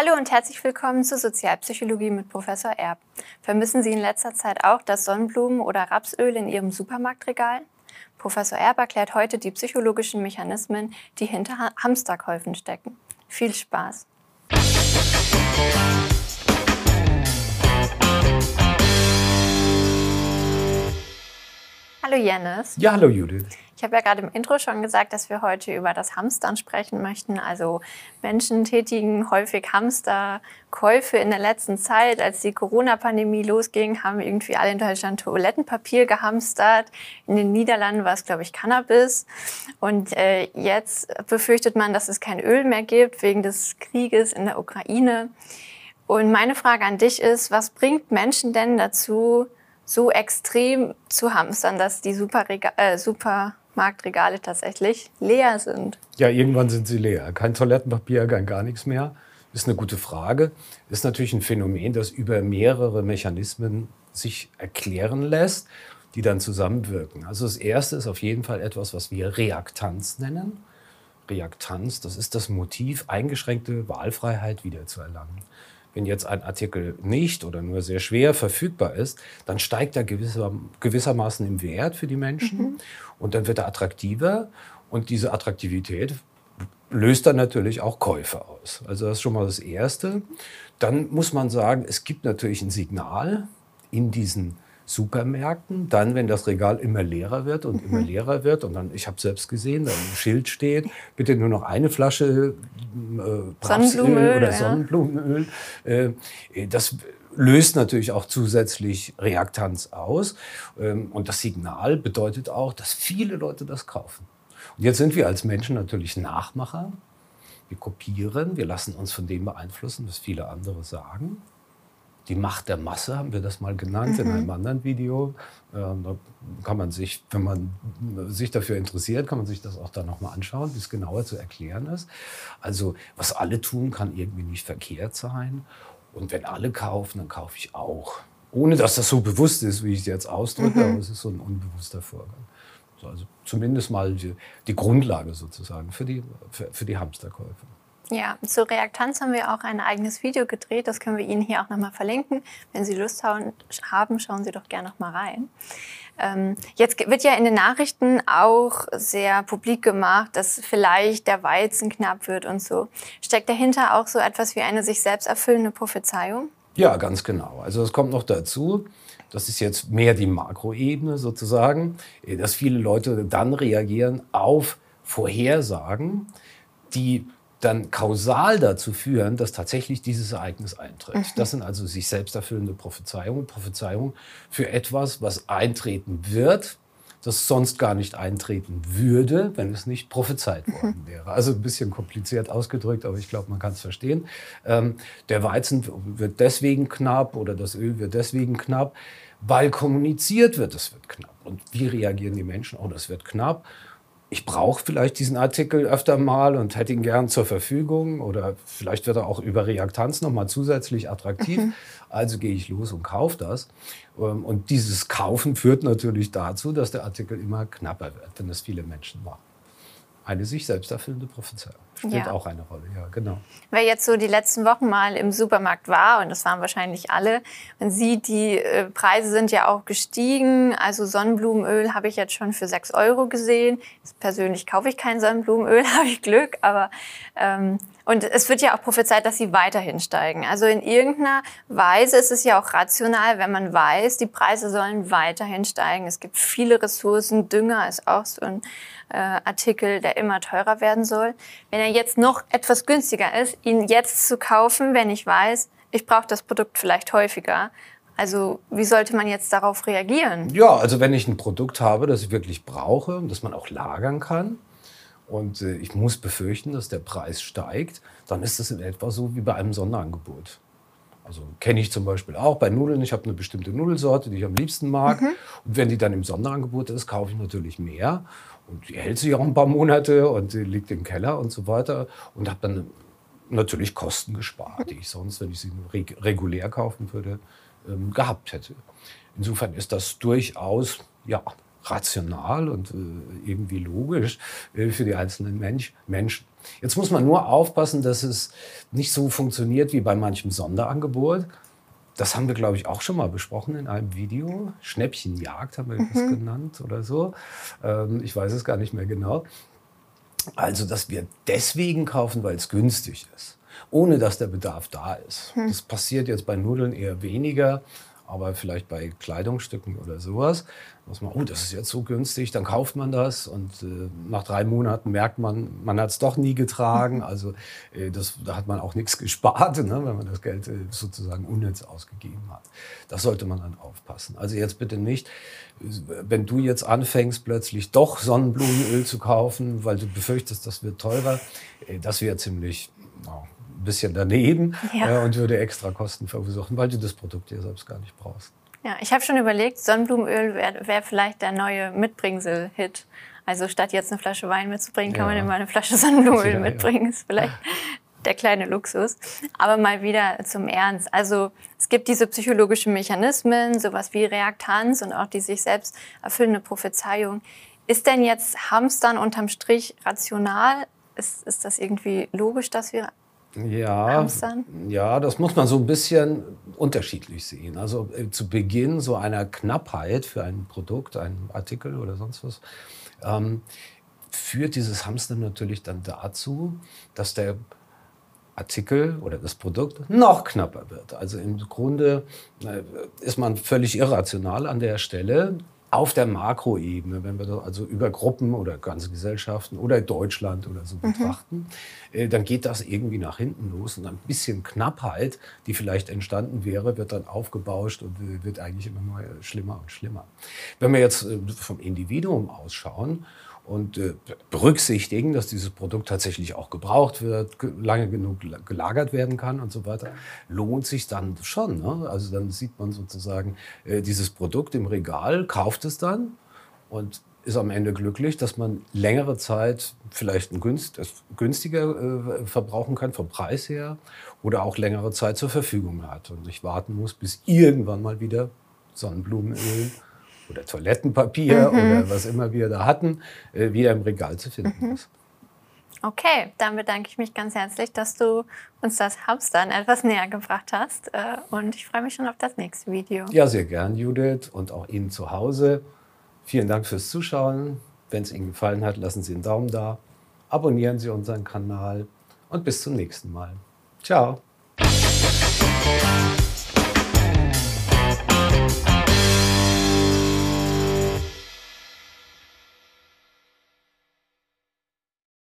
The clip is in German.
Hallo und herzlich willkommen zur Sozialpsychologie mit Professor Erb. Vermissen Sie in letzter Zeit auch das Sonnenblumen- oder Rapsöl in Ihrem Supermarktregal? Professor Erb erklärt heute die psychologischen Mechanismen, die hinter Hamsterkäufen stecken. Viel Spaß! Hallo Jennis. Ja, hallo Judith. Ich habe ja gerade im Intro schon gesagt, dass wir heute über das Hamstern sprechen möchten. Also Menschen tätigen häufig Hamsterkäufe in der letzten Zeit. Als die Corona-Pandemie losging, haben irgendwie alle in Deutschland Toilettenpapier gehamstert. In den Niederlanden war es, glaube ich, Cannabis. Und äh, jetzt befürchtet man, dass es kein Öl mehr gibt wegen des Krieges in der Ukraine. Und meine Frage an dich ist, was bringt Menschen denn dazu, so extrem zu hamstern, dass die Superrega äh, Supermarktregale tatsächlich leer sind. Ja, irgendwann sind sie leer. Kein Toilettenpapier, kein gar nichts mehr. Ist eine gute Frage. Ist natürlich ein Phänomen, das über mehrere Mechanismen sich erklären lässt, die dann zusammenwirken. Also das erste ist auf jeden Fall etwas, was wir Reaktanz nennen. Reaktanz, das ist das Motiv, eingeschränkte Wahlfreiheit wiederzuerlangen wenn jetzt ein Artikel nicht oder nur sehr schwer verfügbar ist, dann steigt er gewisser, gewissermaßen im Wert für die Menschen mhm. und dann wird er attraktiver und diese Attraktivität löst dann natürlich auch Käufe aus. Also das ist schon mal das Erste. Dann muss man sagen, es gibt natürlich ein Signal in diesen Supermärkten, dann, wenn das Regal immer leerer wird und immer mhm. leerer wird und dann, ich habe selbst gesehen, da ein Schild steht, bitte nur noch eine Flasche äh, Sonnenblumenöl oder Sonnenblumenöl. Äh, das löst natürlich auch zusätzlich Reaktanz aus. Ähm, und das Signal bedeutet auch, dass viele Leute das kaufen. Und jetzt sind wir als Menschen natürlich Nachmacher. Wir kopieren, wir lassen uns von dem beeinflussen, was viele andere sagen die Macht der Masse, haben wir das mal genannt mhm. in einem anderen Video. Ähm, da kann man sich, wenn man sich dafür interessiert, kann man sich das auch da nochmal anschauen, wie es genauer zu erklären ist. Also was alle tun, kann irgendwie nicht verkehrt sein. Und wenn alle kaufen, dann kaufe ich auch. Ohne dass das so bewusst ist, wie ich es jetzt ausdrücke, mhm. aber es ist so ein unbewusster Vorgang. Also zumindest mal die, die Grundlage sozusagen für die, für, für die Hamsterkäufe. Ja, zur Reaktanz haben wir auch ein eigenes Video gedreht. Das können wir Ihnen hier auch nochmal verlinken. Wenn Sie Lust haben, schauen Sie doch gerne nochmal rein. Ähm, jetzt wird ja in den Nachrichten auch sehr publik gemacht, dass vielleicht der Weizen knapp wird und so. Steckt dahinter auch so etwas wie eine sich selbst erfüllende Prophezeiung? Ja, ganz genau. Also es kommt noch dazu, das ist jetzt mehr die Makroebene sozusagen, dass viele Leute dann reagieren auf Vorhersagen, die dann kausal dazu führen, dass tatsächlich dieses Ereignis eintritt. Mhm. Das sind also sich selbst erfüllende Prophezeiungen, Prophezeiungen für etwas, was eintreten wird, das sonst gar nicht eintreten würde, wenn es nicht prophezeit mhm. worden wäre. Also ein bisschen kompliziert ausgedrückt, aber ich glaube, man kann es verstehen. Ähm, der Weizen wird deswegen knapp oder das Öl wird deswegen knapp, weil kommuniziert wird, es wird knapp. Und wie reagieren die Menschen? Oh, das wird knapp ich brauche vielleicht diesen Artikel öfter mal und hätte ihn gern zur Verfügung oder vielleicht wird er auch über Reaktanz nochmal zusätzlich attraktiv. Mhm. Also gehe ich los und kaufe das. Ähm, und dieses Kaufen führt natürlich dazu, dass der Artikel immer knapper wird, wenn es viele Menschen machen eine sich selbst erfüllende Prophezeiung. Spielt ja. auch eine Rolle, ja, genau. Wer jetzt so die letzten Wochen mal im Supermarkt war, und das waren wahrscheinlich alle, man sieht, die äh, Preise sind ja auch gestiegen. Also Sonnenblumenöl habe ich jetzt schon für 6 Euro gesehen. Persönlich kaufe ich kein Sonnenblumenöl, habe ich Glück, aber ähm, und es wird ja auch prophezeit, dass sie weiterhin steigen. Also in irgendeiner Weise ist es ja auch rational, wenn man weiß, die Preise sollen weiterhin steigen. Es gibt viele Ressourcen, Dünger ist auch so ein äh, Artikel, der immer teurer werden soll. Wenn er jetzt noch etwas günstiger ist, ihn jetzt zu kaufen, wenn ich weiß, ich brauche das Produkt vielleicht häufiger, also wie sollte man jetzt darauf reagieren? Ja, also wenn ich ein Produkt habe, das ich wirklich brauche, das man auch lagern kann, und äh, ich muss befürchten, dass der Preis steigt, dann ist das in etwa so wie bei einem Sonderangebot. Also kenne ich zum Beispiel auch bei Nudeln. Ich habe eine bestimmte Nudelsorte, die ich am liebsten mag. Mhm. Und wenn die dann im Sonderangebot ist, kaufe ich natürlich mehr. Und die hält sich auch ein paar Monate und die liegt im Keller und so weiter. Und habe dann natürlich Kosten gespart, die ich sonst, wenn ich sie regulär kaufen würde, ähm, gehabt hätte. Insofern ist das durchaus ja, rational und äh, irgendwie logisch äh, für die einzelnen Mensch, Menschen. Jetzt muss man nur aufpassen, dass es nicht so funktioniert wie bei manchem Sonderangebot. Das haben wir, glaube ich, auch schon mal besprochen in einem Video. Schnäppchenjagd haben wir mhm. das genannt oder so. Ähm, ich weiß es gar nicht mehr genau. Also, dass wir deswegen kaufen, weil es günstig ist, ohne dass der Bedarf da ist. Hm. Das passiert jetzt bei Nudeln eher weniger aber vielleicht bei Kleidungsstücken oder sowas, muss man, oh, das ist jetzt so günstig, dann kauft man das und äh, nach drei Monaten merkt man, man hat es doch nie getragen. Also äh, das, da hat man auch nichts gespart, ne, wenn man das Geld äh, sozusagen unnütz ausgegeben hat. Das sollte man dann aufpassen. Also jetzt bitte nicht, wenn du jetzt anfängst, plötzlich doch Sonnenblumenöl zu kaufen, weil du befürchtest, das wird teurer, äh, das wäre ziemlich... Oh, ein bisschen daneben ja. äh, und würde extra Kosten verursachen, weil du das Produkt ja selbst gar nicht brauchst. Ja, ich habe schon überlegt, Sonnenblumenöl wäre wär vielleicht der neue Mitbringsel-Hit. Also statt jetzt eine Flasche Wein mitzubringen, kann ja. man immer eine Flasche Sonnenblumenöl ja, mitbringen. Ist vielleicht der kleine Luxus. Aber mal wieder zum Ernst. Also es gibt diese psychologischen Mechanismen, sowas wie Reaktanz und auch die sich selbst erfüllende Prophezeiung. Ist denn jetzt Hamstern unterm Strich rational? Ist, ist das irgendwie logisch, dass wir ja, ja, das muss man so ein bisschen unterschiedlich sehen. Also äh, zu Beginn so einer Knappheit für ein Produkt, einen Artikel oder sonst was, ähm, führt dieses Hamstern natürlich dann dazu, dass der Artikel oder das Produkt noch knapper wird. Also im Grunde äh, ist man völlig irrational an der Stelle auf der Makroebene, wenn wir das also über Gruppen oder ganze Gesellschaften oder Deutschland oder so mhm. betrachten, äh, dann geht das irgendwie nach hinten los und ein bisschen Knappheit, die vielleicht entstanden wäre, wird dann aufgebauscht und wird eigentlich immer nur schlimmer und schlimmer. Wenn wir jetzt äh, vom Individuum ausschauen und äh, berücksichtigen, dass dieses Produkt tatsächlich auch gebraucht wird, lange genug gelagert werden kann und so weiter, lohnt sich dann schon. Ne? Also dann sieht man sozusagen äh, dieses Produkt im Regal, kauft es dann und ist am Ende glücklich, dass man längere Zeit vielleicht ein günst, günstiger äh, verbrauchen kann vom Preis her oder auch längere Zeit zur Verfügung hat und nicht warten muss, bis irgendwann mal wieder Sonnenblumenöl oder Toilettenpapier mhm. oder was immer wir da hatten, äh, wieder im Regal zu finden mhm. ist. Okay, dann bedanke ich mich ganz herzlich, dass du uns das Hamstern etwas näher gebracht hast. Äh, und ich freue mich schon auf das nächste Video. Ja, sehr gern, Judith, und auch Ihnen zu Hause. Vielen Dank fürs Zuschauen. Wenn es Ihnen gefallen hat, lassen Sie einen Daumen da. Abonnieren Sie unseren Kanal und bis zum nächsten Mal. Ciao.